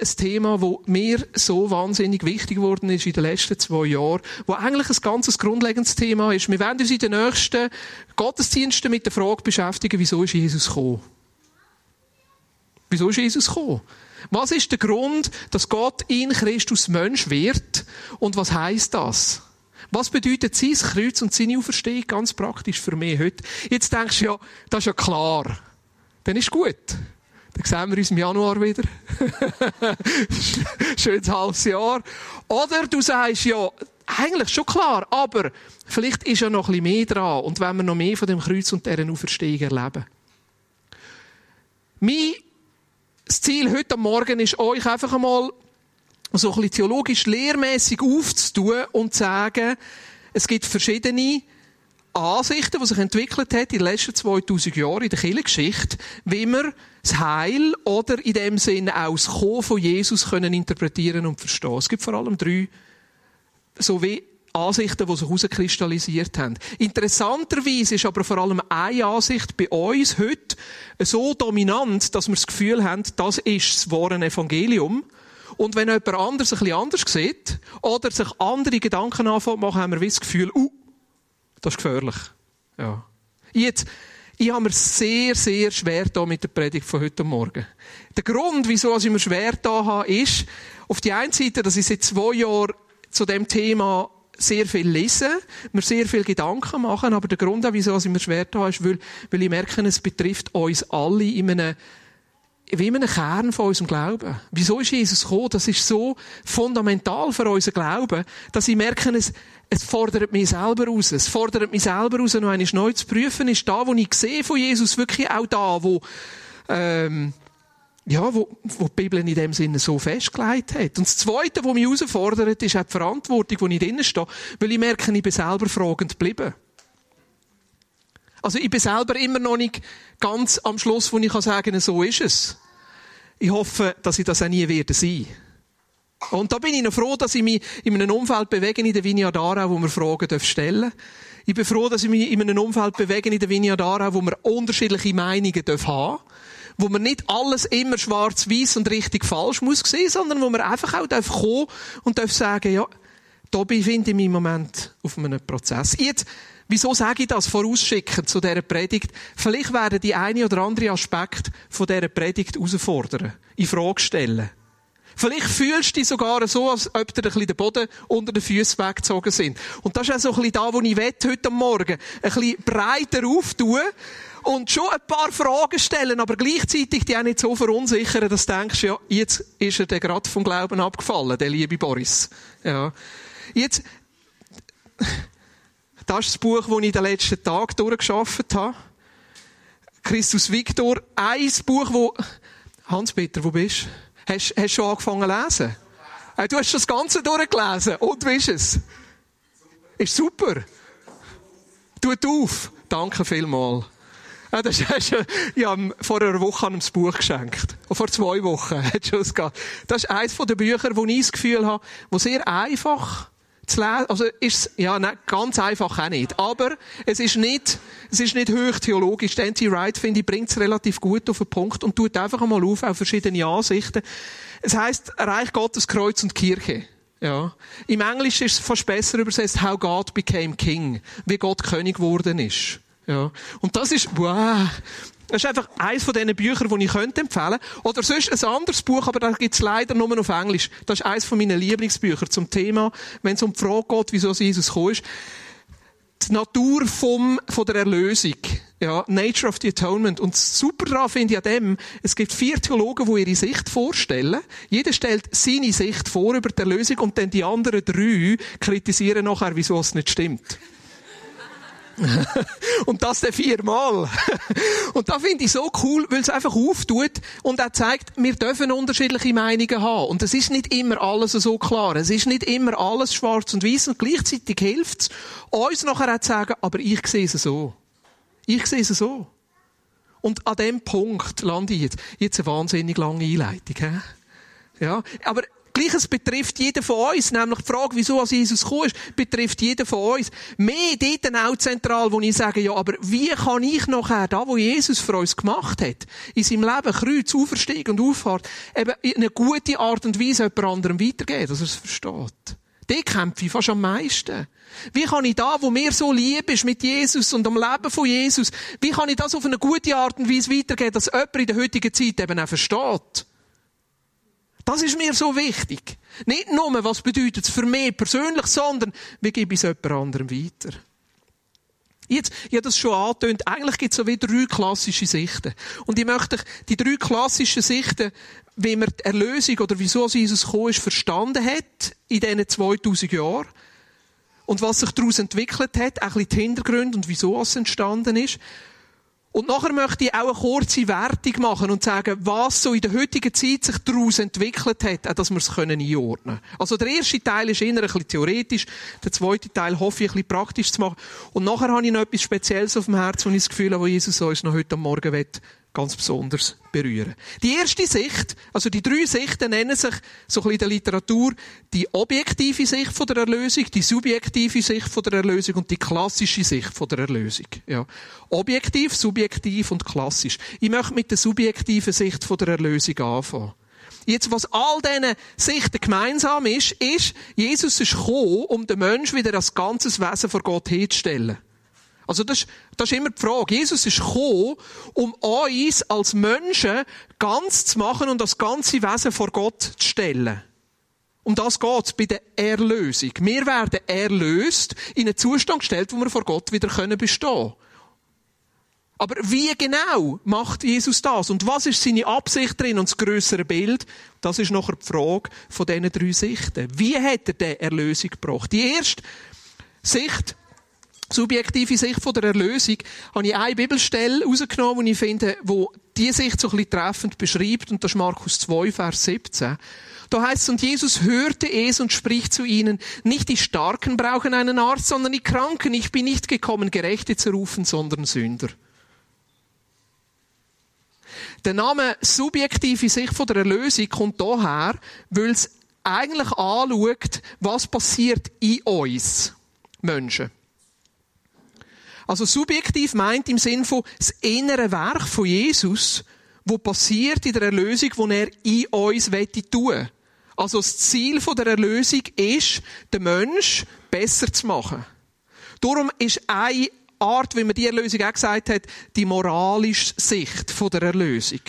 ein Thema, das mir so wahnsinnig wichtig geworden ist in den letzten zwei Jahren, wo eigentlich ein ganz grundlegendes Thema ist. Wir werden uns in den nächsten Gottesdiensten mit der Frage beschäftigen, wieso ist Jesus gekommen? Wieso ist Jesus gekommen? Was ist der Grund, dass Gott in Christus Mensch wird? Und was heißt das? Was bedeutet sein Kreuz und seine Auferstehung ganz praktisch für mich heute? Jetzt denkst du ja, das ist ja klar. Dann ist gut. Dann sehen wir uns im Januar wieder. Schönes halbes Jahr. Oder du sagst ja, eigentlich schon klar, aber vielleicht ist ja noch ein mehr dran und wenn wir noch mehr von dem Kreuz und deren Auferstehung erleben. Mein Ziel heute Morgen ist, euch einfach einmal so ein bisschen theologisch lehrmäßig aufzutun und zu sagen, es gibt verschiedene Ansichten, die sich entwickelt hat in den letzten 2000 Jahren in der Kirchengeschichte, wie wir das Heil oder in dem Sinne auch das Kommen von Jesus können interpretieren und verstehen. Es gibt vor allem drei so wie Ansichten, die sich herauskristallisiert haben. Interessanterweise ist aber vor allem eine Ansicht bei uns heute so dominant, dass wir das Gefühl haben, das ist das wahre Evangelium. Und wenn jemand anders ein bisschen anders sieht, oder sich andere Gedanken anfängt machen, wir das Gefühl, uh, das ist gefährlich. Ja. Jetzt, ich habe mir sehr, sehr schwer da mit der Predigt von heute Morgen. Der Grund, wieso ich mir schwer da habe, ist, auf die einen Seite, dass ich seit zwei Jahren zu dem Thema sehr viel lesen, mir sehr viel Gedanken machen, aber der Grund, wieso ich mir schwer da ist, weil, weil ich merke, es betrifft uns alle in einem wie einem Kern von unserem Glauben. Wieso ist Jesus gekommen? Das ist so fundamental für unseren Glauben, dass ich merke, es, es fordert mich selber raus. Es fordert mich selber raus, noch einmal neu zu prüfen. Ist da, wo ich sehe von Jesus, wirklich auch da, wo, ähm, ja, wo, wo die Bibel in dem Sinne so festgelegt hat. Und das Zweite, was mich herausfordert, ist auch die Verantwortung, die ich drinnen stehe, weil ich merke, ich bin selber fragend geblieben. Also ich bin selber immer noch nicht ganz am Schluss, wo ich sagen kann, so ist es. Ich hoffe, dass ich das auch nie werde sein. Und da bin ich noch froh, dass ich mich in einem Umfeld bewege in der Vineyard Aarau, wo wir Fragen stellen dürfen. Ich bin froh, dass ich mich in einem Umfeld bewege in der Vineyard Aarau, wo wir unterschiedliche Meinungen haben dürfen wo man nicht alles immer schwarz-weiß und richtig falsch muss sehen, sondern wo man einfach auch kommen und darf sagen, ja, da befinde ich mich im Moment auf einem Prozess. Jetzt, Wieso sage ich das vorausschickend zu dieser Predigt? Vielleicht werden die eine oder andere Aspekt von dieser Predigt herausfordern, in Frage stellen. Vielleicht fühlst du dich sogar so, als ob dir ein bisschen der Boden unter den Füßen weggezogen sind. Und das ist auch so ein bisschen da, wo ich heute Morgen ein bisschen breiter auftun und schon ein paar Fragen stellen, aber gleichzeitig die auch nicht so verunsichern, dass du denkst, ja, jetzt ist er der gerade vom Glauben abgefallen, der liebe Boris. Ja. Jetzt, das ist das Buch, das ich den letzten Tagen durchgeschafft habe. Christus Victor. Ein Buch, wo, Hans-Peter, wo bist du? Hast, du schon angefangen zu lesen? Du hast das Ganze durchgelesen. Und wie ist es? Ist super. Tut auf. Danke vielmals. Ja, das ich habe vor einer Woche ein Buch geschenkt. Vor zwei Wochen Das ist eines der Bücher, wo ich das Gefühl habe, wo sehr einfach zu lesen, also ist ja, nein, ganz einfach auch nicht. Aber es ist nicht, es ist nicht hoch theologisch. N.T. Wright, finde ich, bringt es relativ gut auf den Punkt und tut einfach einmal auf, auf verschiedene Ansichten. Es heißt Reich Gottes, Kreuz und Kirche. Ja. Im Englischen ist es fast besser übersetzt, How God Became King. Wie Gott König geworden ist. Ja. Und das ist, wow, das ist einfach eines von diesen Büchern, die ich könnte empfehlen Oder sonst ein anderes Buch, aber da gibt es leider nur auf Englisch. Das ist eines von meinen Lieblingsbüchern zum Thema, wenn es um die Frage geht, wieso Jesus gekommen ist. Die Natur vom, von der Erlösung. Ja, Nature of the Atonement. Und super daran finde ich an dem, es gibt vier Theologen, die ihre Sicht vorstellen. Jeder stellt seine Sicht vor über die Erlösung und dann die anderen drei kritisieren nachher, wieso es nicht stimmt. Und das dann viermal. und da finde ich so cool, weil es einfach auftut und er zeigt, wir dürfen unterschiedliche Meinungen haben. Und es ist nicht immer alles so klar. Es ist nicht immer alles schwarz und weiß und gleichzeitig hilft es, uns nachher auch zu sagen, aber ich sehe es so. Ich sehe es so. Und an dem Punkt lande ich jetzt. Jetzt eine wahnsinnig lange Einleitung. He? Ja, aber gleich, es betrifft jeden von uns. Nämlich die Frage, wieso Jesus gekommen ist, betrifft jeden von uns. Mehr dort auch zentral, wo ich sage, ja, aber wie kann ich nachher, da, wo Jesus für uns gemacht hat, in seinem Leben, Kreuz, Auferstieg und Auffahrt, eben in eine gute Art und Weise jemand anderem weitergeben, dass er es versteht. Die kämpfe ich fast am meisten. Wie kann ich da, wo mir so lieb ist mit Jesus und am Leben von Jesus, wie kann ich das auf eine gute Art und Weise weitergeben, dass jemand in der heutigen Zeit eben auch versteht? Das ist mir so wichtig. Nicht nur, was bedeutet es für mich persönlich, sondern wie gebe ich es jemand anderem weiter? Jetzt, ich habe das schon angetönt, eigentlich gibt es so wie drei klassische Sichten. Und ich möchte die drei klassischen Sichten, wie man die Erlösung oder wieso Jesus gekommen ist, verstanden hat in diesen 2000 Jahren. Und was sich daraus entwickelt hat, auch ein bisschen die Hintergründe und wieso es entstanden ist. Und nachher möchte ich auch eine kurze Wertung machen und sagen, was so in der heutigen Zeit sich daraus entwickelt hat, auch dass wir es einordnen können. Also der erste Teil ist eher ein bisschen theoretisch, der zweite Teil hoffe ich ein bisschen praktisch zu machen. Und nachher habe ich noch etwas Spezielles auf dem Herzen, wo ich das Gefühl wo Jesus uns noch heute Morgen ganz besonders berühren. Die erste Sicht, also die drei Sichten nennen sich so ein bisschen in der Literatur die objektive Sicht von der Erlösung, die subjektive Sicht von der Erlösung und die klassische Sicht von der Erlösung. Ja. Objektiv, subjektiv und klassisch. Ich möchte mit der subjektiven Sicht von der Erlösung anfangen. Jetzt, was all diesen Sichten gemeinsam ist, ist, Jesus ist gekommen, um den Menschen wieder als ganzes Wesen vor Gott herzustellen. Also das, das ist immer die Frage. Jesus ist gekommen, um uns als Menschen ganz zu machen und das ganze Wesen vor Gott zu stellen. Um das geht's bei der Erlösung. Wir werden erlöst, in einen Zustand gestellt, wo wir vor Gott wieder bestehen können. Aber wie genau macht Jesus das? Und was ist seine Absicht drin und das größere Bild? Das ist nachher die Frage von diesen drei Sichten. Wie hat er die Erlösung gebracht? Die erste Sicht subjektive Sicht von der Erlösung, habe ich eine Bibelstelle herausgenommen, die ich finde, wo die Sicht so ein bisschen treffend beschreibt, und das ist Markus 2, Vers 17. Da heißt es, und Jesus hörte es und spricht zu ihnen, nicht die Starken brauchen einen Arzt, sondern die Kranken. Ich bin nicht gekommen, Gerechte zu rufen, sondern Sünder. Der Name subjektive Sicht von der Erlösung kommt daher, weil es eigentlich anschaut, was passiert in uns Menschen. Also subjektiv meint im Sinn von das innere Werk von Jesus, wo passiert in der Erlösung, wo er in uns tun Also das Ziel der Erlösung ist, den Mensch besser zu machen. Darum ist eine Art, wie man die Erlösung auch gesagt hat, die moralische Sicht der Erlösung.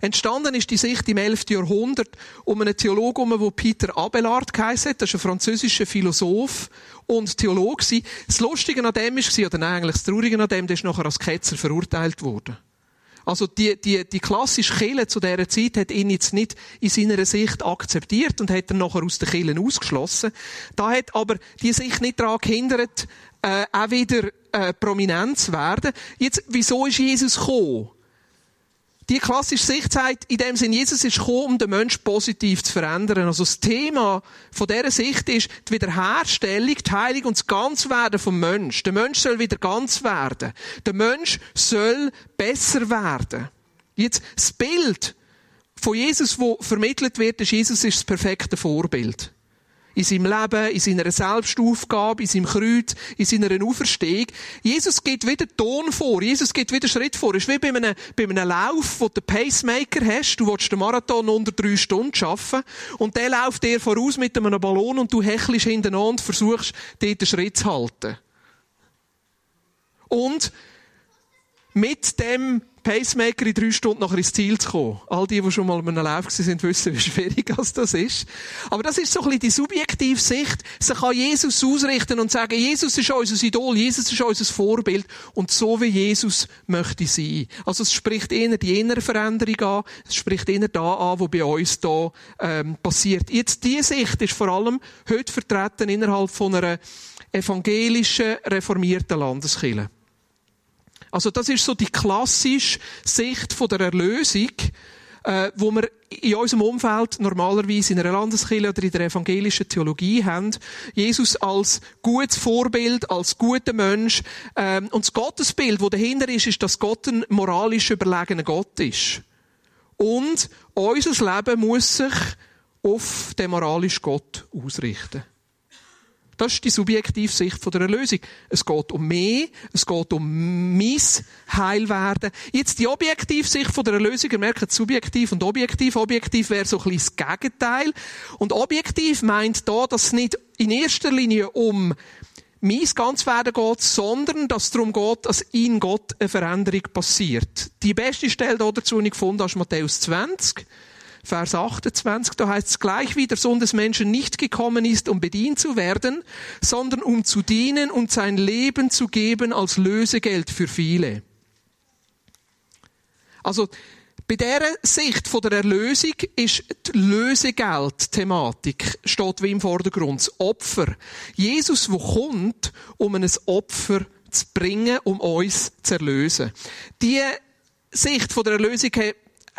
Entstanden ist die Sicht im 11. Jahrhundert um einen Theologen, der Peter Abelard geheißen hat. Das ist ein französischer Philosoph und Theologe. Das Lustige an dem war, oder nein, eigentlich das Traurige an dem, der ist nachher als Ketzer verurteilt worden. Also die, die, die klassische Kille zu dieser Zeit hat ihn jetzt nicht in seiner Sicht akzeptiert und hat ihn nachher aus den Killen ausgeschlossen. Da hat aber die Sicht nicht daran gehindert, äh, auch wieder äh, prominent zu werden. Jetzt, wieso ist Jesus gekommen? Die klassische Sicht sagt, in dem Sinn, Jesus ist gekommen, um den Menschen positiv zu verändern. Also das Thema von dieser Sicht ist die Wiederherstellung, die Heilung und das Ganzwerden vom Mensch. Der Mensch soll wieder ganz werden. Der Mensch soll besser werden. Jetzt, das Bild von Jesus, wo vermittelt wird, ist, Jesus ist das perfekte Vorbild in seinem Leben, in seiner Selbstaufgabe, in seinem Kreuz, in seiner Auferstehung. Jesus geht wieder Ton vor. Jesus geht wieder Schritt vor. Es ist wie bei einem, bei einem Lauf, wo du den Pacemaker hast. Du willst den Marathon unter drei Stunden schaffen. Und der läuft dir voraus mit einem Ballon und du hechelst hintereinander und versuchst, dort den Schritt zu halten. Und mit dem Pacemaker in drei Stunden nachher ins Ziel zu kommen. All die, die schon mal mit einem Lauf sind, wissen, wie schwierig das ist. Aber das ist so ein bisschen die subjektive Sicht, sich an Jesus ausrichten und sagen, Jesus ist unser Idol, Jesus ist unser Vorbild und so wie Jesus möchte sein. Also es spricht eher die innere Veränderung an, es spricht eher da an, was bei uns da ähm, passiert. Jetzt diese Sicht ist vor allem heute vertreten innerhalb von einer evangelischen, reformierten Landeskirche. Also das ist so die klassische Sicht von der Erlösung, äh, wo wir in unserem Umfeld normalerweise in einer Landeskirche oder in der evangelischen Theologie haben. Jesus als gutes Vorbild, als guter Mensch. Ähm, und das Gottesbild, das dahinter ist, ist, dass Gott ein moralisch überlegener Gott ist. Und unser Leben muss sich auf den moralischen Gott ausrichten. Das ist die subjektive Sicht der Erlösung. Es geht um mehr, es geht um mein Heilwerden. Jetzt die objektive Sicht der Erlösung, ihr merkt, subjektiv und objektiv. Objektiv wäre so ein bisschen das Gegenteil. Und objektiv meint da, dass es nicht in erster Linie um mein Ganzwerden geht, sondern dass es darum geht, dass in Gott eine Veränderung passiert. Die beste Stelle dazu, die ich gefunden ist Matthäus 20. Vers 28, da heißt es gleich wie der Sohn des Menschen nicht gekommen ist, um bedient zu werden, sondern um zu dienen und sein Leben zu geben als Lösegeld für viele. Also, bei dieser Sicht von der Erlösung ist die Lösegeld-Thematik steht wie im Vordergrund. Das Opfer. Jesus, wo kommt, um ein Opfer zu bringen, um uns zu erlösen. Die Sicht von der Erlösung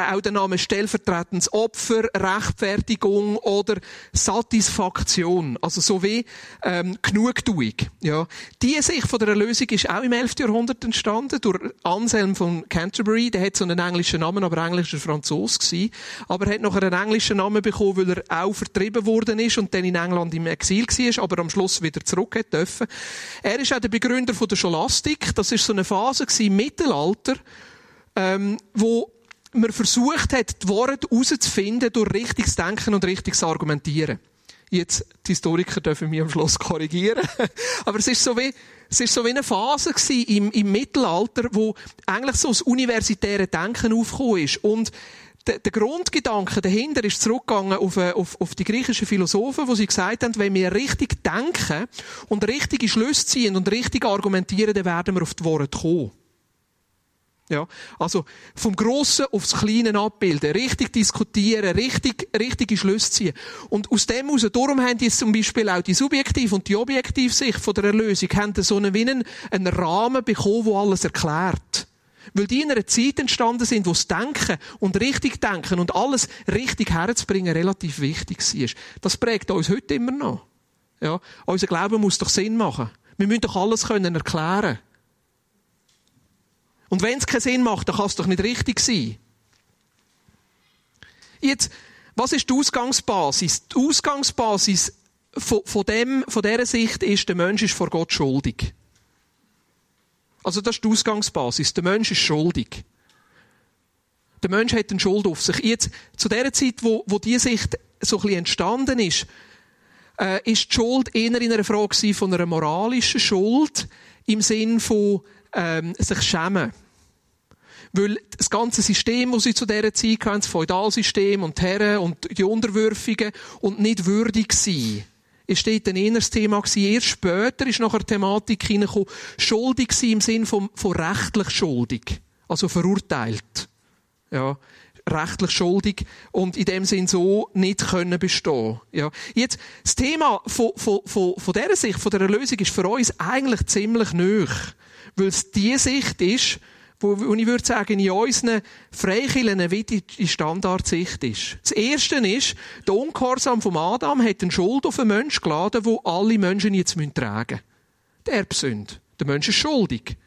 auch der Name stellvertretendes Opfer, Rechtfertigung oder Satisfaktion, also so wie ähm, Genugtuung. Ja. Die Sicht von der Erlösung ist auch im 11. Jahrhundert entstanden durch Anselm von Canterbury. Der hat so einen englischen Namen, aber englischer Franzos gewesen. Aber er hat noch einen englischen Namen bekommen, weil er auch vertrieben worden ist und dann in England im Exil war, aber am Schluss wieder zurück dürfen. Er ist auch der Begründer von der Scholastik. Das ist so eine Phase im Mittelalter, ähm, wo man versucht hat, die Worte herauszufinden durch richtiges Denken und richtiges Argumentieren. Jetzt, die Historiker dürfen mich am Schluss korrigieren. Aber es ist so wie, es ist so wie eine Phase im, im Mittelalter, wo eigentlich so das universitäre Denken aufgekommen ist. Und der, der Grundgedanke dahinter ist zurückgegangen auf, äh, auf, auf die griechischen Philosophen, wo sie gesagt haben, wenn wir richtig denken und richtige Schlüsse ziehen und richtig argumentieren, dann werden wir auf die Worte kommen. Ja, also vom Grossen aufs Kleine abbilden, richtig diskutieren, richtig, richtige Schlüsse ziehen. Und aus dem heraus, darum haben jetzt zum Beispiel auch die Subjektiv- und die Objektivsicht von der Erlösung, haben so einen, wie einen, einen Rahmen bekommen, der alles erklärt. Weil die in einer Zeit entstanden sind, wo das Denken und richtig Denken und alles richtig herzubringen relativ wichtig war. Das prägt uns heute immer noch. Ja, unser Glauben muss doch Sinn machen. Wir müssen doch alles können erklären und wenn es keinen Sinn macht, dann kann es doch nicht richtig sein. Jetzt, was ist die Ausgangsbasis? Die Ausgangsbasis von, von, dem, von dieser Sicht ist, der Mensch ist vor Gott schuldig. Also das ist die Ausgangsbasis. Der Mensch ist schuldig. Der Mensch hat eine Schuld auf sich. Jetzt, zu der Zeit, wo, wo diese Sicht so ein bisschen entstanden ist, äh, ist die Schuld eher in einer Frage von einer moralischen Schuld im Sinn von ähm, sich schämen. Weil das ganze System, das sie zu dieser Zeit hatten, das Feudalsystem und die Herren und die Unterwürfigen und nicht würdig sein, ist dort ein inneres Thema gewesen. Erst später ist nachher die Thematik hineingekommen, schuldig sein im Sinn von, von rechtlich schuldig. Also verurteilt. Ja. Rechtlich schuldig und in dem Sinn so nicht können bestehen. Ja. Jetzt, das Thema von, von, von, von dieser Sicht, von der Erlösung ist für uns eigentlich ziemlich nöch. Weil es die Sicht ist, wo, wo ich würde sagen, in unseren Freikillen wie die Standardsicht ist. Das Erste ist, der Ungehorsam von Adam hat eine Schuld auf einen Menschen geladen, wo alle Menschen jetzt tragen müssen. Die Erbsünde. Der Mensch ist schuldig.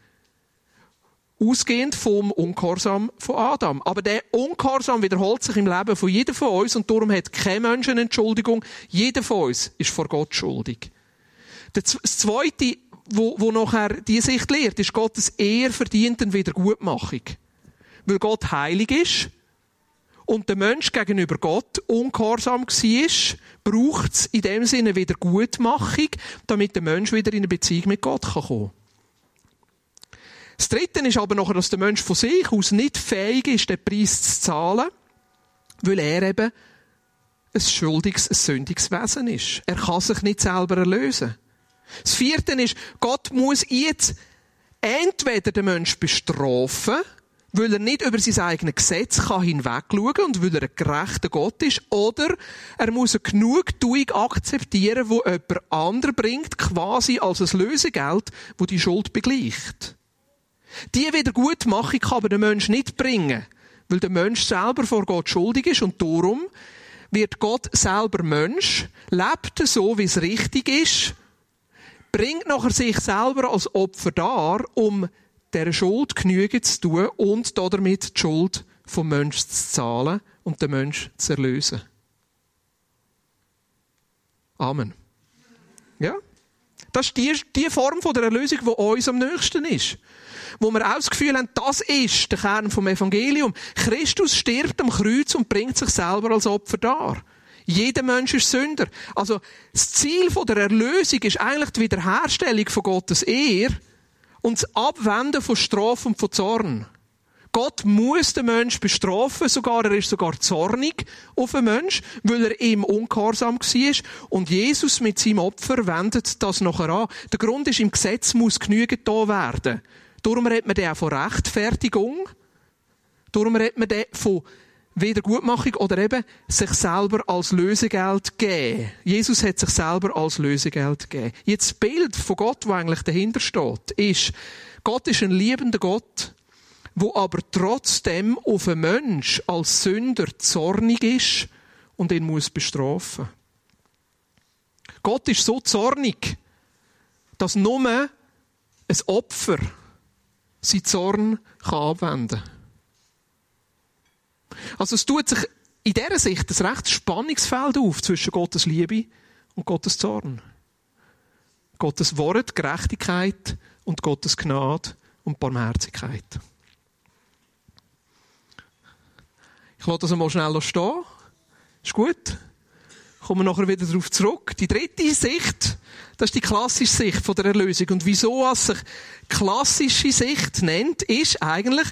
Ausgehend vom Ungehorsam von Adam. Aber der Ungehorsam wiederholt sich im Leben von jedem von uns und darum hat kein Mensch eine Entschuldigung. Jeder von uns ist vor Gott schuldig. Das Zweite wo, wo nachher die Sicht lehrt, ist Gottes eher verdienten Wiedergutmachung. Weil Gott heilig ist und der Mensch gegenüber Gott ungehorsam war, braucht es in dem Sinne Wiedergutmachung, damit der Mensch wieder in eine Beziehung mit Gott kann kommen Das Dritte ist aber nachher, dass der Mensch von sich aus nicht fähig ist, den Preis zu zahlen, weil er eben ein schuldiges, ein sündiges Wesen ist. Er kann sich nicht selber erlösen. Das vierte ist, Gott muss jetzt entweder den Menschen bestrafen, weil er nicht über sein eigenes Gesetz kann hinwegschauen und weil er ein gerechter Gott ist, oder er muss eine Genugtuung akzeptieren, wo jemand anderer bringt, quasi als ein Lösegeld, wo die Schuld begleicht. Die Wiedergutmachung kann aber der Mensch nicht bringen, weil der Mensch selber vor Gott schuldig ist und darum wird Gott selber Mensch, lebt so, wie es richtig ist bringt nachher sich selber als Opfer dar, um der Schuld Genüge zu tun und damit die Schuld vom Menschen zu zahlen und den Menschen zu erlösen. Amen. Ja? Das ist die, die Form von der Erlösung, die uns am nächsten ist. Wo wir auch das Gefühl haben, das ist der Kern vom Evangelium. Christus stirbt am Kreuz und bringt sich selber als Opfer dar. Jeder Mensch ist Sünder. Also, das Ziel der Erlösung ist eigentlich die Wiederherstellung von Gottes Ehr und das Abwenden von Strafe und von Zorn. Gott muss den Mensch bestrafen, sogar, er ist sogar zornig auf den Mensch, weil er ihm ungehorsam war. Und Jesus mit seinem Opfer wendet das nachher an. Der Grund ist, im Gesetz muss genügend da werden. Darum redet man auch von Rechtfertigung. Darum redet man von Wiedergutmachung oder eben sich selber als Lösegeld geben. Jesus hat sich selber als Lösegeld gegeben. Jetzt das Bild von Gott, wo eigentlich dahinter steht, ist, Gott ist ein liebender Gott, wo aber trotzdem auf einen Mensch als Sünder zornig ist und ihn muss bestrafen. Gott ist so zornig, dass nur ein Opfer sein Zorn kann abwenden kann. Also es tut sich in dieser Sicht ein recht Spannungsfeld auf zwischen Gottes Liebe und Gottes Zorn. Gottes Wort, Gerechtigkeit und Gottes Gnade und Barmherzigkeit. Ich lasse das einmal schnell stehen. Ist gut. Kommen wir nachher wieder darauf zurück. Die dritte Sicht, das ist die klassische Sicht von der Erlösung. Und wieso es sich klassische Sicht nennt, ist eigentlich,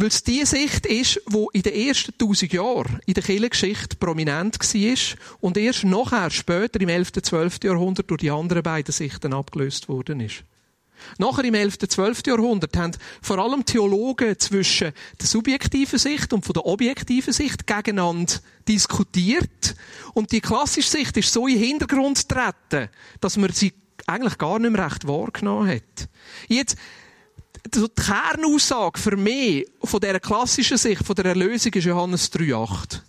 weil es die Sicht ist, die in den ersten tausend Jahren in der Kirchengeschichte prominent war und erst nachher, später, im 11. und 12. Jahrhundert, durch die anderen beiden Sichten abgelöst worden ist. Nachher im 11. und 12. Jahrhundert haben vor allem Theologen zwischen der subjektiven Sicht und der objektiven Sicht gegeneinander diskutiert. Und die klassische Sicht ist so in den Hintergrund getreten, dass man sie eigentlich gar nicht mehr recht wahrgenommen hat. Jetzt, die Kernaussage für mich von dieser klassischen Sicht, von der Erlösung, ist Johannes 3,8.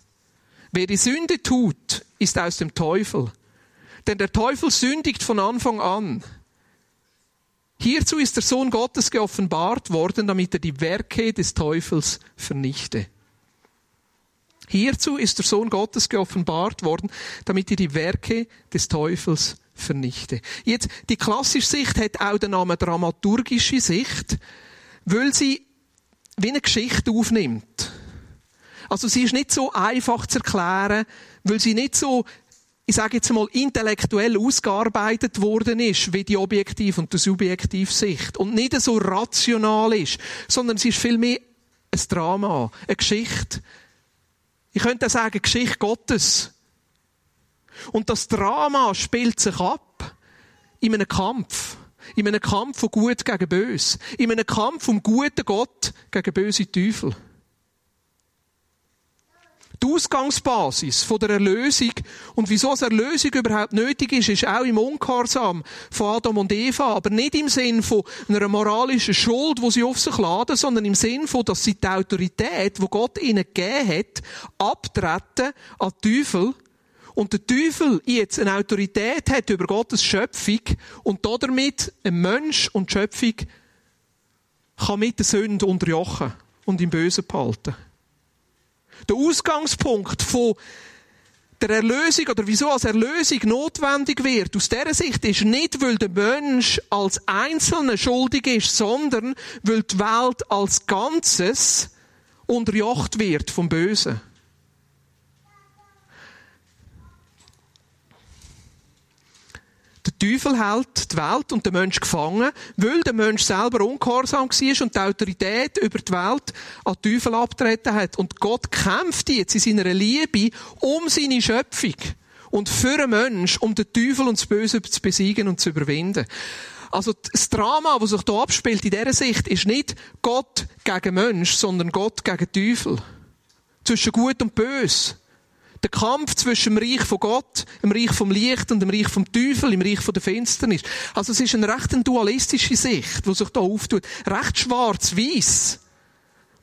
Wer die Sünde tut, ist aus dem Teufel. Denn der Teufel sündigt von Anfang an. Hierzu ist der Sohn Gottes geoffenbart worden, damit er die Werke des Teufels vernichte. Hierzu ist der Sohn Gottes geoffenbart worden, damit er die Werke des Teufels vernichte. Jetzt, die klassische Sicht hat auch den Namen dramaturgische Sicht, weil sie wie eine Geschichte aufnimmt. Also sie ist nicht so einfach zu erklären, weil sie nicht so ich sage jetzt mal, intellektuell ausgearbeitet worden ist, wie die objektiv und die subjektive Sicht. Und nicht so rational ist, sondern es ist vielmehr ein Drama, eine Geschichte. Ich könnte sagen, Geschichte Gottes. Und das Drama spielt sich ab in einem Kampf. In einem Kampf von Gut gegen Bös. In einem Kampf vom guten Gott gegen böse Teufel die Ausgangsbasis der Erlösung und wieso eine Erlösung überhaupt nötig ist, ist auch im Ungehorsam von Adam und Eva, aber nicht im Sinn von einer moralischen Schuld, wo sie auf sich laden, sondern im Sinn von, dass sie die Autorität, wo Gott ihnen gegeben hat, abtreten an Teufel und der Teufel jetzt eine Autorität hat über Gottes Schöpfung und damit ein Mensch und die Schöpfung kann mit der Sünde unterjochen und im Bösen behalten. Der Ausgangspunkt von der Erlösung oder wieso als Erlösung notwendig wird, aus dieser Sicht ist nicht, weil der Mensch als Einzelner schuldig ist, sondern weil die Welt als Ganzes unterjocht wird vom Bösen. Teufel hält die Welt und den Mensch gefangen, weil der Mensch selber ungehorsam war und die Autorität über die Welt an den Teufel abtreten hat. Und Gott kämpft jetzt in seiner Liebe um seine Schöpfung und für den Mensch, um den Teufel und das Böse zu besiegen und zu überwinden. Also das Drama, das sich hier abspielt in dieser Sicht, ist nicht Gott gegen Mensch, sondern Gott gegen Teufel. Zwischen Gut und Böse der Kampf zwischen dem Reich von Gott, dem Reich vom Licht und dem Reich vom Teufel, im Reich von der Finsternis. Also es ist eine recht dualistische Sicht, die sich da auftut. Recht schwarz-weiß.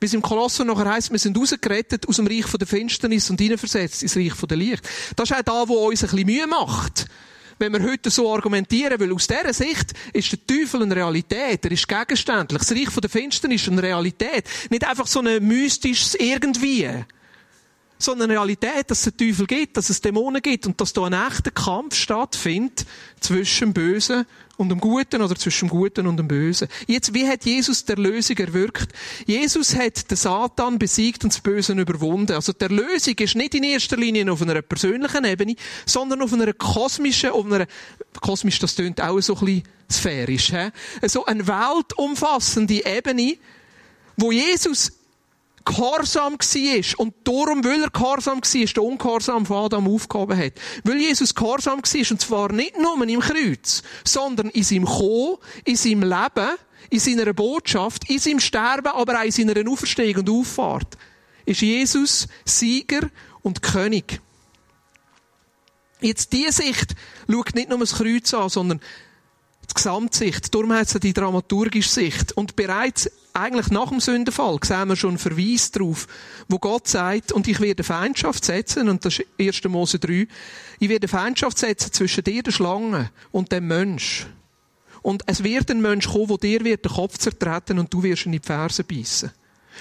Wie es im Kolosser nachher heisst, wir sind rausgerettet aus dem Reich von der Finsternis und hineinversetzt ins Reich von der Licht. Das ist auch da, wo uns ein bisschen Mühe macht wenn wir heute so argumentieren, weil aus dieser Sicht ist der Teufel eine Realität, er ist gegenständlich. Das Reich von der Finsternis ist eine Realität. Nicht einfach so ein mystisches Irgendwie sondern Realität, dass es einen Teufel gibt, dass es Dämonen gibt und dass da ein echter Kampf stattfindet zwischen dem Bösen und dem Guten oder zwischen dem Guten und dem Bösen. Jetzt, wie hat Jesus der Lösung erwirkt? Jesus hat den Satan besiegt und das Böse überwunden. Also der Lösung ist nicht in erster Linie auf einer persönlichen Ebene, sondern auf einer kosmischen, auf einer, kosmisch, das tönt auch so ein bisschen sphärisch, he? so eine weltumfassende Ebene, wo Jesus gehorsam war und darum, weil er gehorsam war, der Ungehorsam von Adam aufgehoben hat. Weil Jesus gehorsam war, und zwar nicht nur im Kreuz, sondern in seinem Kommen, in seinem Leben, in seiner Botschaft, in seinem Sterben, aber auch in seiner Auferstehung und Auffahrt, ist Jesus Sieger und König. Jetzt diese Sicht schaut nicht nur das Kreuz an, sondern die Gesamtsicht. Darum hat es die dramaturgische Sicht. Und bereits eigentlich nach dem Sündenfall sehen wir schon einen Verweis darauf, wo Gott sagt, und ich werde Feindschaft setzen, und das ist 1. Mose 3, ich werde Feindschaft setzen zwischen dir, der Schlange, und dem Mensch. Und es wird ein Mensch kommen, wo dir wird den Kopf zertreten und du wirst ihn in die Ferse beißen.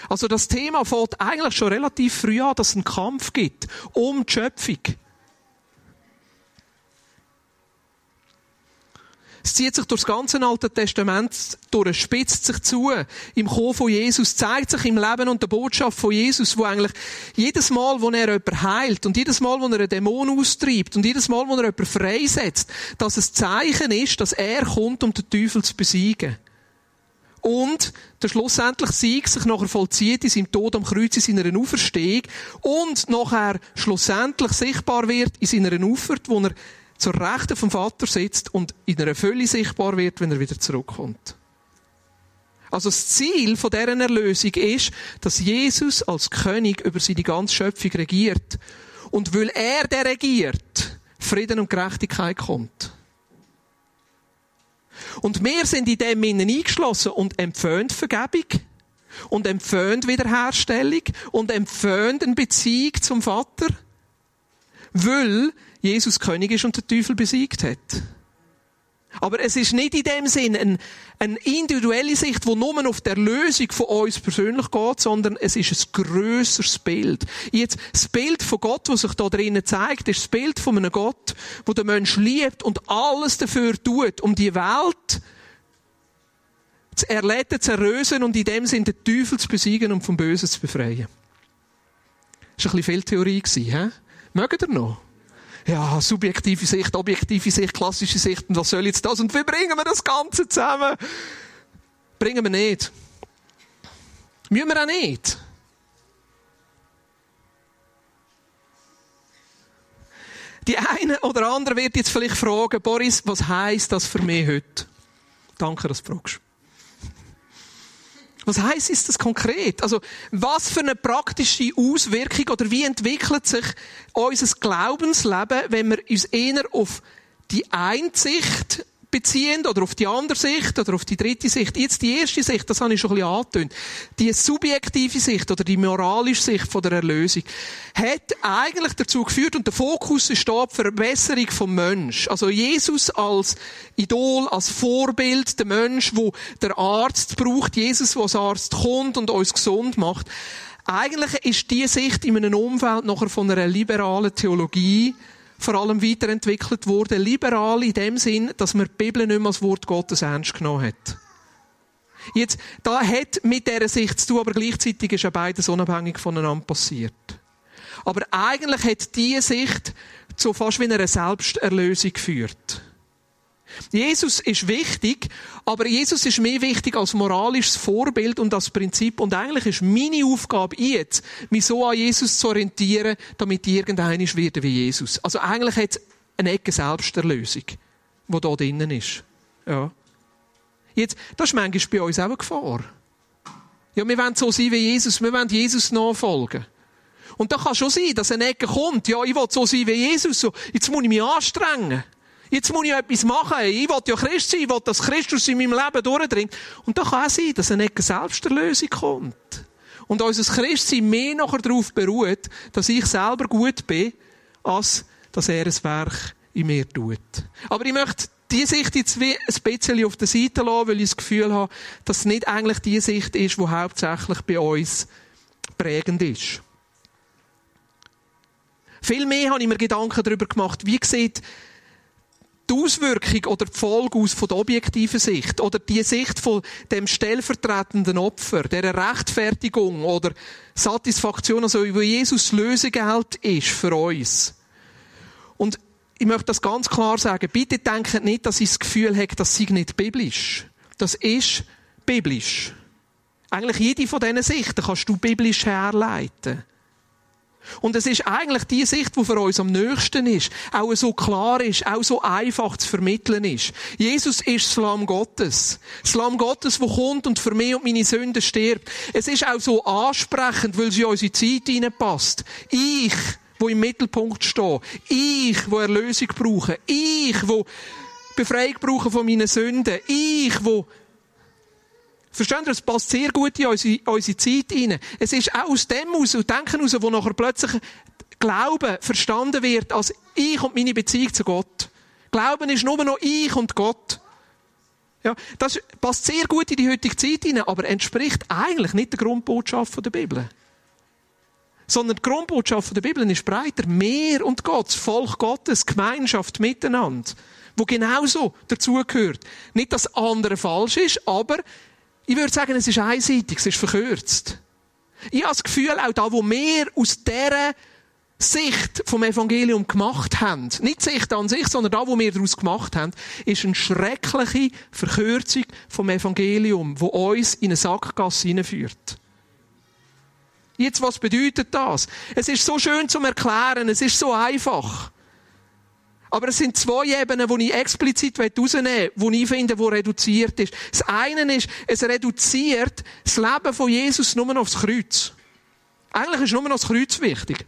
Also das Thema fällt eigentlich schon relativ früh an, dass es einen Kampf gibt um die Schöpfung. Es zieht sich durch das ganze Alte Testament durch, spitzt sich zu. Im Kommen von Jesus zeigt sich im Leben und der Botschaft von Jesus, wo eigentlich jedes Mal, wo er jemanden heilt und jedes Mal, wo er einen Dämon austreibt und jedes Mal, wo er jemanden freisetzt, dass es Zeichen ist, dass er kommt, um den Teufel zu besiegen. Und der schlussendlich Sieg sich nachher vollzieht in seinem Tod am Kreuz, in seiner Auferstehung und nachher schlussendlich sichtbar wird in seiner Auffahrt, wo er zur Rechten vom Vater sitzt und in einer Fülle sichtbar wird, wenn er wieder zurückkommt. Also das Ziel von deren Erlösung ist, dass Jesus als König über seine ganze Schöpfung regiert. Und weil er der regiert, Frieden und Gerechtigkeit kommt. Und wir sind in dem Innen eingeschlossen und empfehlen Vergebung und empfehlen Wiederherstellung und empfehlen eine Beziehung zum Vater, weil Jesus König ist und der Teufel besiegt hat. Aber es ist nicht in dem Sinn eine, eine individuelle Sicht, die nur auf der Lösung von uns persönlich geht, sondern es ist ein grösseres Bild. Jetzt, das Bild von Gott, das sich da drinnen zeigt, ist das Bild von einem Gott, wo der Mensch liebt und alles dafür tut, um die Welt zu erleben, zu erlösen und in dem Sinn den Teufel zu besiegen und vom Bösen zu befreien. Das war ein bisschen viel Theorie, hä? Mögt ihr noch? Ja, subjektive Sicht, objektive Sicht, klassische Sicht, und was soll jetzt das? Und wie bringen wir das Ganze zusammen? Bringen wir nicht. Müssen wir auch nicht. Die eine oder andere wird jetzt vielleicht fragen, Boris, was heisst das für mich heute? Danke, dass du fragst. Was heißt ist das konkret? Also, was für eine praktische Auswirkung oder wie entwickelt sich unser Glaubensleben, wenn wir uns eher auf die Einsicht beziehen oder auf die andere Sicht oder auf die dritte Sicht. Jetzt die erste Sicht, das habe ich schon ein bisschen angetönt. Die subjektive Sicht oder die moralische Sicht von der Erlösung hat eigentlich dazu geführt und der Fokus ist da auf Verbesserung vom Mensch. Also Jesus als Idol, als Vorbild, der Mensch, wo der Arzt braucht, Jesus, wo als Arzt kommt und uns gesund macht. Eigentlich ist diese Sicht in einem Umfeld nachher von einer liberalen Theologie vor allem weiterentwickelt wurde. Liberal in dem Sinn, dass man die Bibel nicht mehr als Wort Gottes ernst genommen hat. Jetzt, da hat mit dieser Sicht zu tun, aber gleichzeitig ist ja beides unabhängig voneinander passiert. Aber eigentlich hat diese Sicht zu fast wie einer Selbsterlösung geführt. Jesus ist wichtig, aber Jesus ist mehr wichtig als moralisches Vorbild und als Prinzip. Und eigentlich ist meine Aufgabe jetzt, mich so an Jesus zu orientieren, damit ich irgendeiner werde wie Jesus. Also eigentlich hat es eine Ecke Selbsterlösung, die da drinnen ist. Ja. Jetzt, das ist manchmal bei uns auch eine Gefahr. Ja, wir wollen so sein wie Jesus, wir wollen Jesus nachfolgen. Und da kann schon sein, dass eine Ecke kommt, ja, ich will so sein wie Jesus, jetzt muss ich mich anstrengen. Jetzt muss ich etwas machen. Ich will ja Christ sein. Ich will, dass Christus in meinem Leben durchdringt. Und da kann es sein, dass eine Selbsterlösung kommt. Und unser Christsein mehr nachher darauf beruht, dass ich selber gut bin, als dass er ein Werk in mir tut. Aber ich möchte die Sicht jetzt ein bisschen auf der Seite lassen, weil ich das Gefühl habe, dass es nicht eigentlich die Sicht ist, die hauptsächlich bei uns prägend ist. Viel mehr habe ich mir Gedanken darüber gemacht, wie sieht die Auswirkung oder die Folge aus von der objektiven Sicht oder die Sicht von dem stellvertretenden Opfer, der Rechtfertigung oder Satisfaktion, also wo Jesus Lösegeld ist für uns. Und ich möchte das ganz klar sagen. Bitte denkt nicht, dass ich das Gefühl habe, das sei nicht biblisch. Das ist biblisch. Eigentlich jede von diesen Sichten kannst du biblisch herleiten. Und es ist eigentlich die Sicht, die für uns am nächsten ist, auch so klar ist, auch so einfach zu vermitteln ist. Jesus ist das Lamm Gottes. Das Lamm Gottes, wo kommt und für mich und meine Sünden stirbt. Es ist auch so ansprechend, weil sie in unsere Zeit hineinpasst. Ich, wo im Mittelpunkt stehe. Ich, wo Erlösung brauche. Ich, wo Befreiung brauche von meinen Sünden. Ich, wo Versteht ihr? Es passt sehr gut in unsere, unsere Zeit hinein. Es ist auch aus dem aus und Denken heraus, wo nachher plötzlich Glauben verstanden wird als ich und meine Beziehung zu Gott. Glauben ist nur noch ich und Gott. Ja, das passt sehr gut in die heutige Zeit hinein, aber entspricht eigentlich nicht der Grundbotschaft der Bibel. Sondern die Grundbotschaft der Bibel ist breiter. Mehr und Gott, Volk Gottes, Gemeinschaft miteinander, wo genauso dazugehört. Nicht, dass andere falsch ist, aber ich würde sagen, es ist einseitig, es ist verkürzt. Ich habe das Gefühl, auch da, wo wir aus dieser Sicht vom Evangelium gemacht haben, nicht die Sicht an sich, sondern da, wo wir daraus gemacht haben, ist eine schreckliche Verkürzung vom Evangelium, wo uns in eine Sackgasse hineinführt. Jetzt, was bedeutet das? Es ist so schön zum Erklären, es ist so einfach. Aber es sind zwei Ebenen, die ich explizit rausnehmen will, die ich finde, die reduziert ist. Das eine ist, es reduziert das Leben von Jesus nur noch aufs Kreuz. Eigentlich ist nur noch das Kreuz wichtig.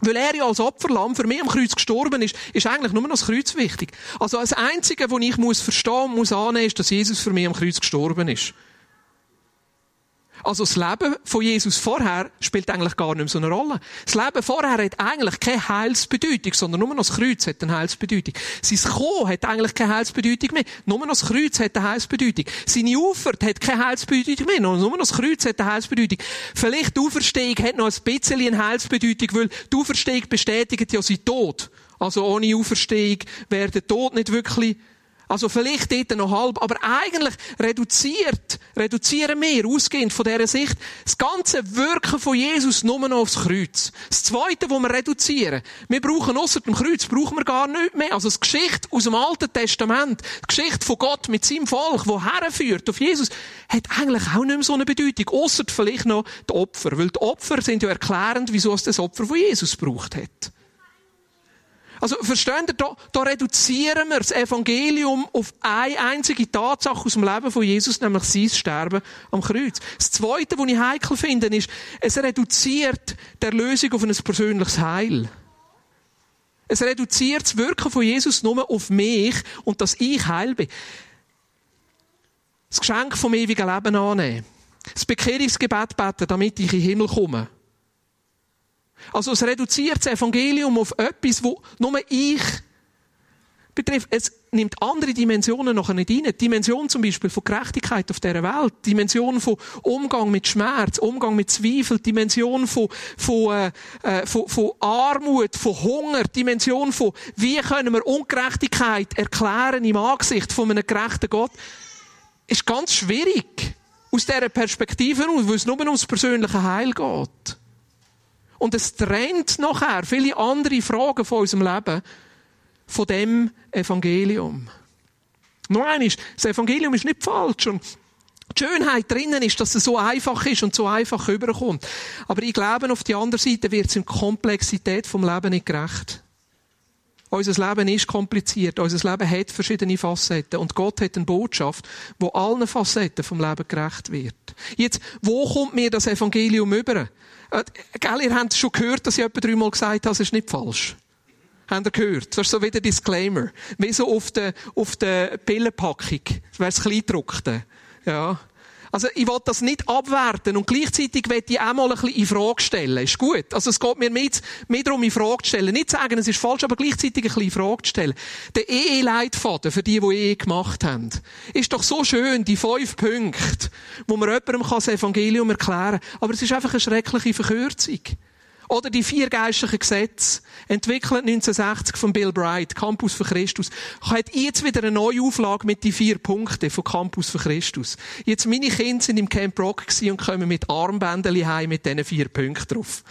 Weil er ja als Opferlamm für mich am Kreuz gestorben ist, ist eigentlich nur noch das Kreuz wichtig. Also das Einzige, was ich muss verstehen und muss annehmen, ist, dass Jesus für mich am Kreuz gestorben ist. Also das Leben von Jesus vorher spielt eigentlich gar nicht mehr so eine Rolle. Das Leben vorher hat eigentlich keine Heilsbedeutung, sondern nur noch das Kreuz hat eine Heilsbedeutung. Sein Kommen hat eigentlich keine Heilsbedeutung mehr. Nur noch das Kreuz hat eine Heilsbedeutung. Seine Auffahrt hat keine Heilsbedeutung mehr. Nur noch das Kreuz hat eine Heilsbedeutung. Vielleicht die Auferstehung hat noch ein bisschen eine Heilsbedeutung, weil die Auferstehung bestätigt ja sein Tod. Also ohne Auferstehung wäre der Tod nicht wirklich also vielleicht dort noch halb, aber eigentlich reduziert, reduzieren wir, ausgehend von dieser Sicht, das ganze Wirken von Jesus nur noch aufs Kreuz. Das Zweite, wo wir reduzieren, wir brauchen außer dem Kreuz, brauchen wir gar nichts mehr. Also die Geschichte aus dem Alten Testament, die Geschichte von Gott mit seinem Volk, wo herführt auf Jesus, hat eigentlich auch nicht mehr so eine Bedeutung, außer vielleicht noch die Opfer. Weil die Opfer sind ja erklärend, wieso es das Opfer von Jesus braucht hat. Also, versteht ihr, da, da reduzieren wir das Evangelium auf eine einzige Tatsache aus dem Leben von Jesus, nämlich sein Sterben am Kreuz. Das Zweite, was ich heikel finde, ist, es reduziert die Erlösung auf ein persönliches Heil. Es reduziert das Wirken von Jesus nur auf mich und dass ich heil bin. Das Geschenk vom ewigen Leben annehmen. Das Bekehrungsgebet beten, damit ich in den Himmel komme. Also es reduziert das Evangelium auf etwas, wo nur ich betrifft. Es nimmt andere Dimensionen noch nicht rein. Die Dimension zum Beispiel von Gerechtigkeit auf dieser Welt, die Dimension von Umgang mit Schmerz, Umgang mit Zweifel, die Dimension von, von, äh, äh, von, von Armut, von Hunger, die Dimension von, wie können wir Ungerechtigkeit erklären im Angesicht von einem gerechten Gott, ist ganz schwierig aus dieser Perspektive aus, weil es nur ums persönliche Heil geht. Und es trennt nachher viele andere Fragen von unserem Leben von dem Evangelium. Nur eines, das Evangelium ist nicht falsch und die Schönheit drinnen ist, dass es so einfach ist und so einfach überkommt. Aber ich glaube, auf der anderen Seite wird es in Komplexität vom Leben nicht gerecht. Unser Leben ist kompliziert. Unser Leben hat verschiedene Facetten. Und Gott hat eine Botschaft, wo allen Facetten vom Leben gerecht wird. Jetzt, wo kommt mir das Evangelium über? Äh, gell, ihr habt schon gehört, dass ich etwa dreimal gesagt habe, es ist nicht falsch. Habt ihr gehört? Das ist so wie der Disclaimer. Wie so auf der, auf der Pillenpackung. Das wäre das Kleindruckte. Ja. Also, ich will das nicht abwerten und gleichzeitig will ich auch mal ein bisschen in Frage stellen. Ist gut. Also, es geht mir mit, mehr darum, in Frage zu stellen. Nicht sagen, es ist falsch, aber gleichzeitig ein bisschen in Frage zu stellen. Der Ehe-Leitfaden für die, die Ehe gemacht haben, ist doch so schön, die fünf Punkte, wo man jemandem das Evangelium erklären kann. Aber es ist einfach eine schreckliche Verkürzung. Oder die vier geistlichen Gesetze, entwickelt 1960 von Bill Bright, Campus für Christus, hat jetzt wieder eine neue Auflage mit die vier Punkten von Campus für Christus. Jetzt meine Kinder sind im Camp Rock und kommen mit Armbändchen heim mit diesen vier Punkten drauf.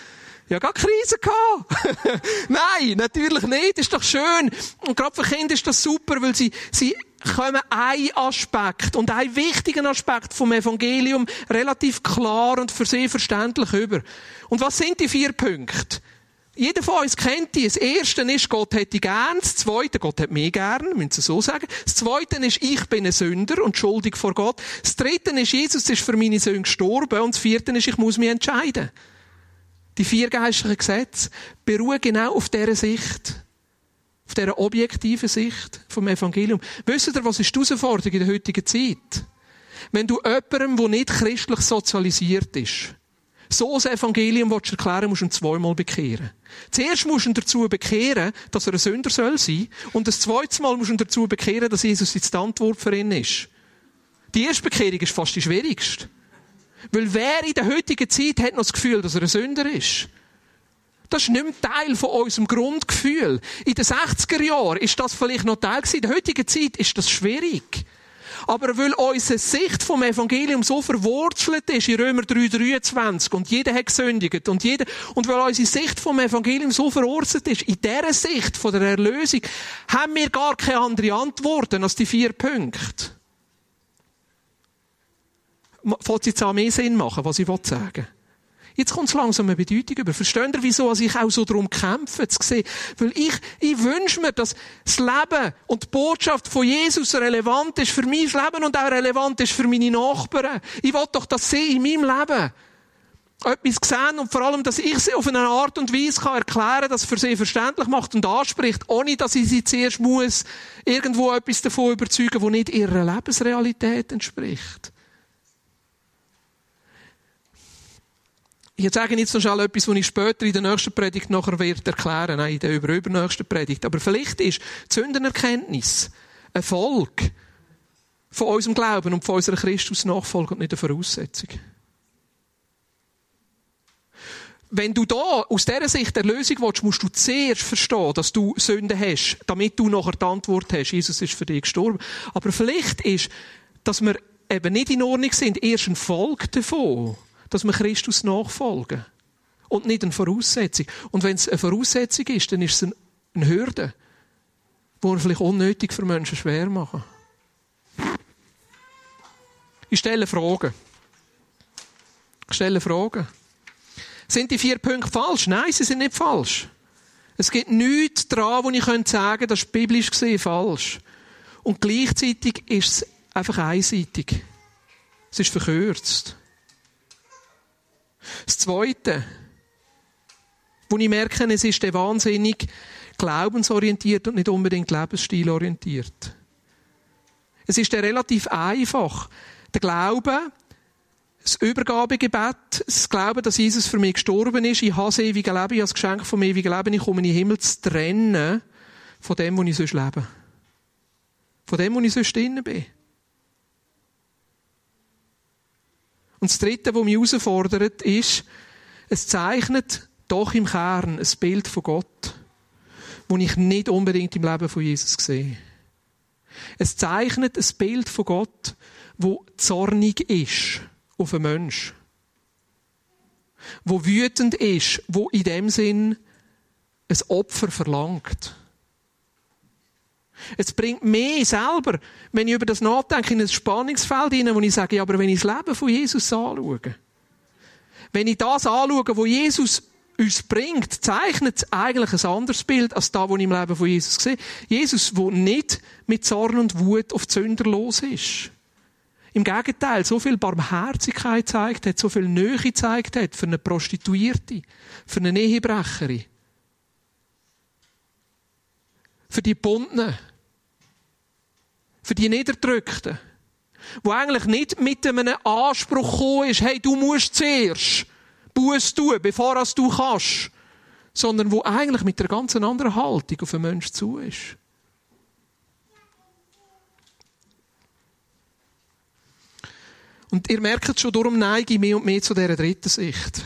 Ja, gar Krise gehabt. Nein, natürlich nicht. Ist doch schön. Und gerade für Kinder ist das super, weil sie, sie kommen ein Aspekt und ein wichtigen Aspekt vom Evangelium relativ klar und für sie verständlich über. Und was sind die vier Punkte? Jeder von uns kennt die. Das erste ist, Gott hätte gern. Das zweite, Gott hat mich gern. Müssen Sie so sagen. Das zweite ist, ich bin ein Sünder und schuldig vor Gott. Das dritte ist, Jesus ist für meine Söhne gestorben. Und das vierte ist, ich muss mich entscheiden. Die vier geistlichen Gesetze beruhen genau auf dieser Sicht. Auf dieser objektiven Sicht vom Evangelium. Wisst ihr, was ist die Herausforderung in der heutigen Zeit? Wenn du jemandem, der nicht christlich sozialisiert ist, so das Evangelium willst du erklären, musst du ihn zweimal bekehren. Zuerst musst du ihn dazu bekehren, dass er ein Sünder soll sein. Und das zweite Mal musst du ihn dazu bekehren, dass Jesus jetzt die Antwort für ihn ist. Die erste Bekehrung ist fast die schwierigste. Weil wer in der heutigen Zeit hat noch das Gefühl, dass er ein Sünder ist? Das ist nicht mehr Teil von unserem Grundgefühl. In den 60er Jahren ist das vielleicht noch Teil gewesen. In der heutigen Zeit ist das schwierig. Aber weil unsere Sicht vom Evangelium so verwurzelt ist in Römer 3,23 und jeder hat gesündigt und jeder, und weil unsere Sicht vom Evangelium so verwurzelt ist, in dieser Sicht von der Erlösung, haben wir gar keine andere Antworten als die vier Punkte. Fällt es jetzt an mehr Sinn machen, was ich sagen will? Jetzt kommt es langsam eine Bedeutung über. Versteht ihr, wieso ich auch so darum kämpfe, zu sehen? Weil ich, ich wünsche mir, dass das Leben und die Botschaft von Jesus relevant ist für mein Leben und auch relevant ist für meine Nachbarn. Ich will doch das sehen in meinem Leben. Etwas sehen und vor allem, dass ich sie auf eine Art und Weise kann erklären kann, dass für sie verständlich macht und anspricht, ohne dass ich sie zuerst muss irgendwo etwas davon überzeugen, wo nicht ihrer Lebensrealität entspricht. Ich sage jetzt noch schnell etwas, was ich später in der nächsten Predigt nachher werde erklären, nein, in der überübernächsten Predigt. Aber vielleicht ist Sündenerkenntnis ein Volk von unserem Glauben und von unserer Christus-Nachfolge und nicht eine Voraussetzung. Wenn du da aus dieser Sicht der Lösung willst, musst du zuerst verstehen, dass du Sünde hast, damit du nachher die Antwort hast, Jesus ist für dich gestorben. Aber vielleicht ist, dass wir eben nicht in Ordnung sind, erst ein Volk davon dass wir Christus nachfolgen. Und nicht eine Voraussetzung. Und wenn es eine Voraussetzung ist, dann ist es eine Hürde, die wir vielleicht unnötig für Menschen schwer machen. Ich stelle Fragen. Ich stelle Fragen. Sind die vier Punkte falsch? Nein, sie sind nicht falsch. Es gibt nichts daran, wo ich sagen könnte, das ist biblisch gesehen falsch. Und gleichzeitig ist es einfach einseitig. Es ist verkürzt. Das Zweite, wo ich merke, es ist wahnsinnig glaubensorientiert und nicht unbedingt lebensstilorientiert. Es ist relativ einfach. Der Glaube, das Übergabegebet, das Glauben, dass Jesus für mich gestorben ist, ich habe das ewige Leben, ich habe das Geschenk vom ewigen Leben, ich komme in den Himmel zu trennen von dem, wo ich sonst lebe. Von dem, wo ich sonst drinnen bin. Und das Dritte, was mich herausfordert, ist, es zeichnet doch im Kern ein Bild von Gott, das ich nicht unbedingt im Leben von Jesus sehe. Es zeichnet ein Bild von Gott, wo zornig ist auf einen Mensch. Wo wütend ist, wo in dem Sinn ein Opfer verlangt. Es bringt mich selber, wenn ich über das nachdenke, in ein Spannungsfeld hinein, wo ich sage, ja, aber wenn ich das Leben von Jesus anschaue, wenn ich das anschaue, wo Jesus uns bringt, zeichnet es eigentlich ein anderes Bild als das, was ich im Leben von Jesus sehe. Jesus, der nicht mit Zorn und Wut auf die Sünder los ist. Im Gegenteil, so viel Barmherzigkeit zeigt hat, so viel Nähe zeigt hat für eine Prostituierte, für eine Ehebrecherin für die Bundenen, für die Niederdrückten, wo eigentlich nicht mit einem Anspruch gekommen ist, hey, du musst zuerst Buß tun, bevor du kannst, sondern wo eigentlich mit einer ganz anderen Haltung auf einen Menschen zu ist. Und ihr merkt schon, darum neige ich mehr und mehr zu dieser dritten Sicht.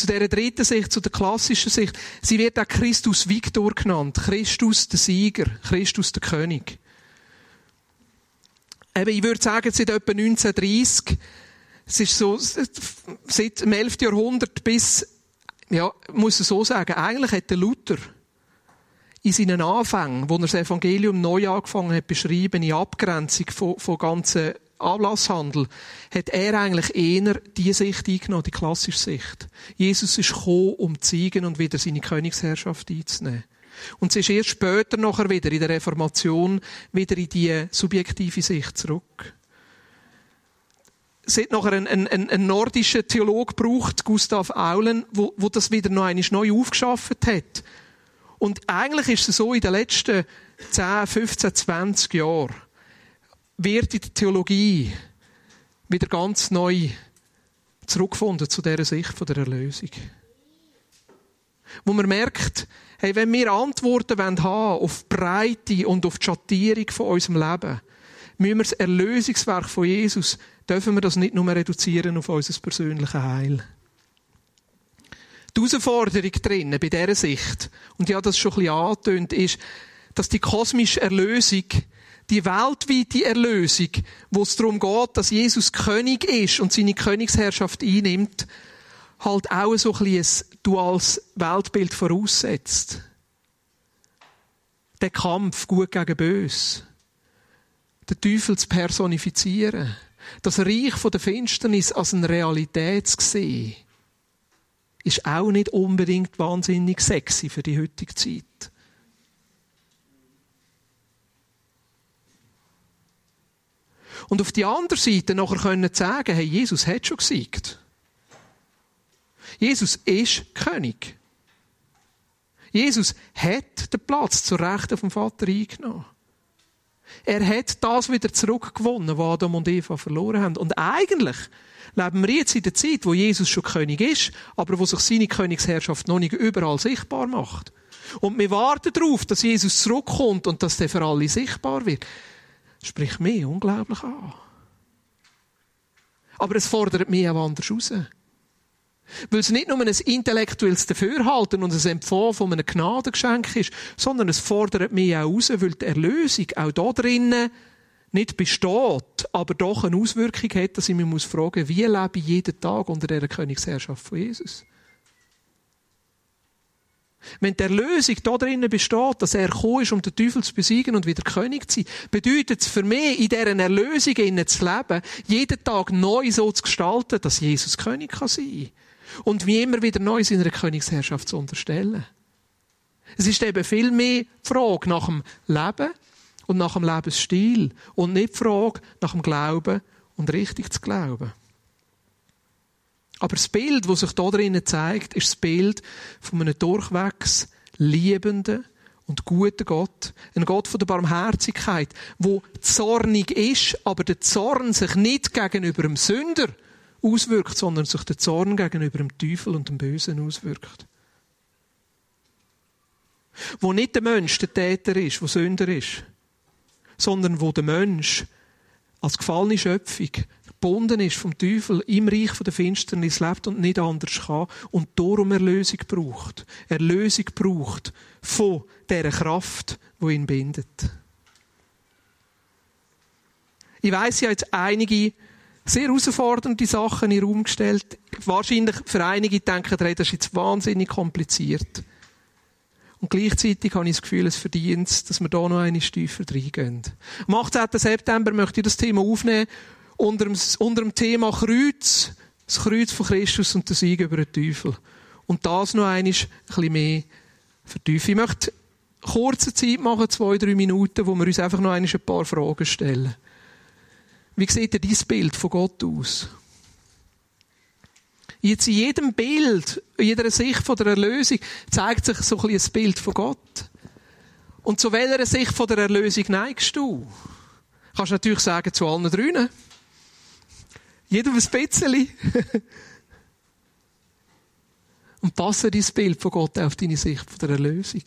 Zu der dritten Sicht, zu der klassischen Sicht. Sie wird auch Christus Victor genannt. Christus der Sieger. Christus der König. Eben, ich würde sagen, seit etwa 1930, es ist so, seit dem 11. Jahrhundert bis, ja, muss ich so sagen, eigentlich hat Luther in seinen Anfängen, wo er das Evangelium neu angefangen hat, beschrieben, in Abgrenzung von, von ganzen Ablasshandel, hat er eigentlich eher die Sicht eingenommen, die klassische Sicht. Jesus ist gekommen, um zu zeigen und wieder seine Königsherrschaft einzunehmen. Und es ist erst später nachher wieder in der Reformation wieder in die subjektive Sicht zurück. Es hat nachher ein, ein, ein, nordischer Theologe gebraucht, Gustav Aulen, wo, wo das wieder noch einmal neu aufgeschafft hat. Und eigentlich ist es so, in den letzten 10, 15, 20 Jahren wird in der Theologie wieder ganz neu zurückgefunden zu dieser Sicht von der Erlösung. Wo man merkt, hey, wenn wir Antworten haben auf die Breite und auf die Schattierung von unserem Leben, müssen wir das Erlösungswerk von Jesus, dürfen wir das nicht nur reduzieren auf unser persönliches Heil. Die Herausforderung drinnen, bei dieser Sicht, und ja, das schon ein bisschen angetönt, ist, dass die kosmische Erlösung, die weltweite Erlösung, wo es darum geht, dass Jesus König ist und seine Königsherrschaft einnimmt, halt auch so ein, ein duales Weltbild voraussetzt. Der Kampf gut gegen bös. Den Teufel zu personifizieren. Das Reich der Finsternis als eine Realität zu sehen ist auch nicht unbedingt wahnsinnig sexy für die heutige Zeit. Und auf die andere Seite nachher können sagen, hey, Jesus hat schon gesiegt. Jesus ist König. Jesus hat den Platz zur Rechten vom Vater eingenommen. Er hat das wieder zurückgewonnen, was Adam und Eva verloren haben. Und eigentlich leben wir jetzt in der Zeit, wo Jesus schon König ist, aber wo sich seine Königsherrschaft noch nicht überall sichtbar macht. Und wir warten darauf, dass Jesus zurückkommt und dass der für alle sichtbar wird. Spricht mich unglaublich an. Aber es fordert mich auch anders raus. Weil es nicht nur ein intellektuelles Dafürhalten und ein Empfohlen von einem Gnadengeschenk ist, sondern es fordert mich auch raus, weil die Erlösung auch da drinnen nicht besteht, aber doch eine Auswirkung hat, dass ich mich muss fragen, wie lebe ich jeden Tag unter der Königsherrschaft von Jesus? Wenn die Erlösung da drinnen besteht, dass er gekommen ist, um den Teufel zu besiegen und wieder König zu sein, bedeutet es für mich, in dieser Erlösung zu leben, jeden Tag neu so zu gestalten, dass Jesus König kann sein Und wie immer wieder neu seiner Königsherrschaft zu unterstellen. Es ist eben viel mehr die Frage nach dem Leben, und nach dem Lebensstil und nicht die Frage nach dem Glauben und richtig zu glauben. Aber das Bild, das sich da drinnen zeigt, ist das Bild von einem durchwegs liebenden und guten Gott. Ein Gott von der Barmherzigkeit, wo zornig ist, aber der Zorn sich nicht gegenüber dem Sünder auswirkt, sondern sich der Zorn gegenüber dem Teufel und dem Bösen auswirkt. Wo nicht der Mensch der Täter ist, wo Sünder ist, sondern wo der Mensch als gefallene Schöpfung gebunden ist vom Teufel, im Reich der Finsternis lebt und nicht anders kann und darum Erlösung braucht. Erlösung braucht von dieser Kraft, wo ihn bindet. Ich weiß ja jetzt einige sehr herausfordernde Sachen in den Raum gestellt. Wahrscheinlich für einige denken, das ist jetzt wahnsinnig kompliziert. Und gleichzeitig habe ich das Gefühl, es verdient dass wir da noch eine Stufe reingehen. Am 18. September möchte ich das Thema aufnehmen unter dem, unter dem Thema Kreuz, das Kreuz von Christus und der Sieg über den Teufel. Und das noch ein bisschen mehr vertiefen. Ich möchte kurze Zeit machen, zwei, drei Minuten, wo wir uns einfach noch ein paar Fragen stellen. Wie sieht denn dein Bild von Gott aus? Jetzt in jedem Bild, in jeder Sicht von der Erlösung zeigt sich so ein, bisschen Bild von Gott. Und zu welcher Sicht von der Erlösung neigst du? Kannst natürlich sagen, zu allen drinnen. Jedem ein bisschen. Und passe dein Bild von Gott auf deine Sicht von der Erlösung.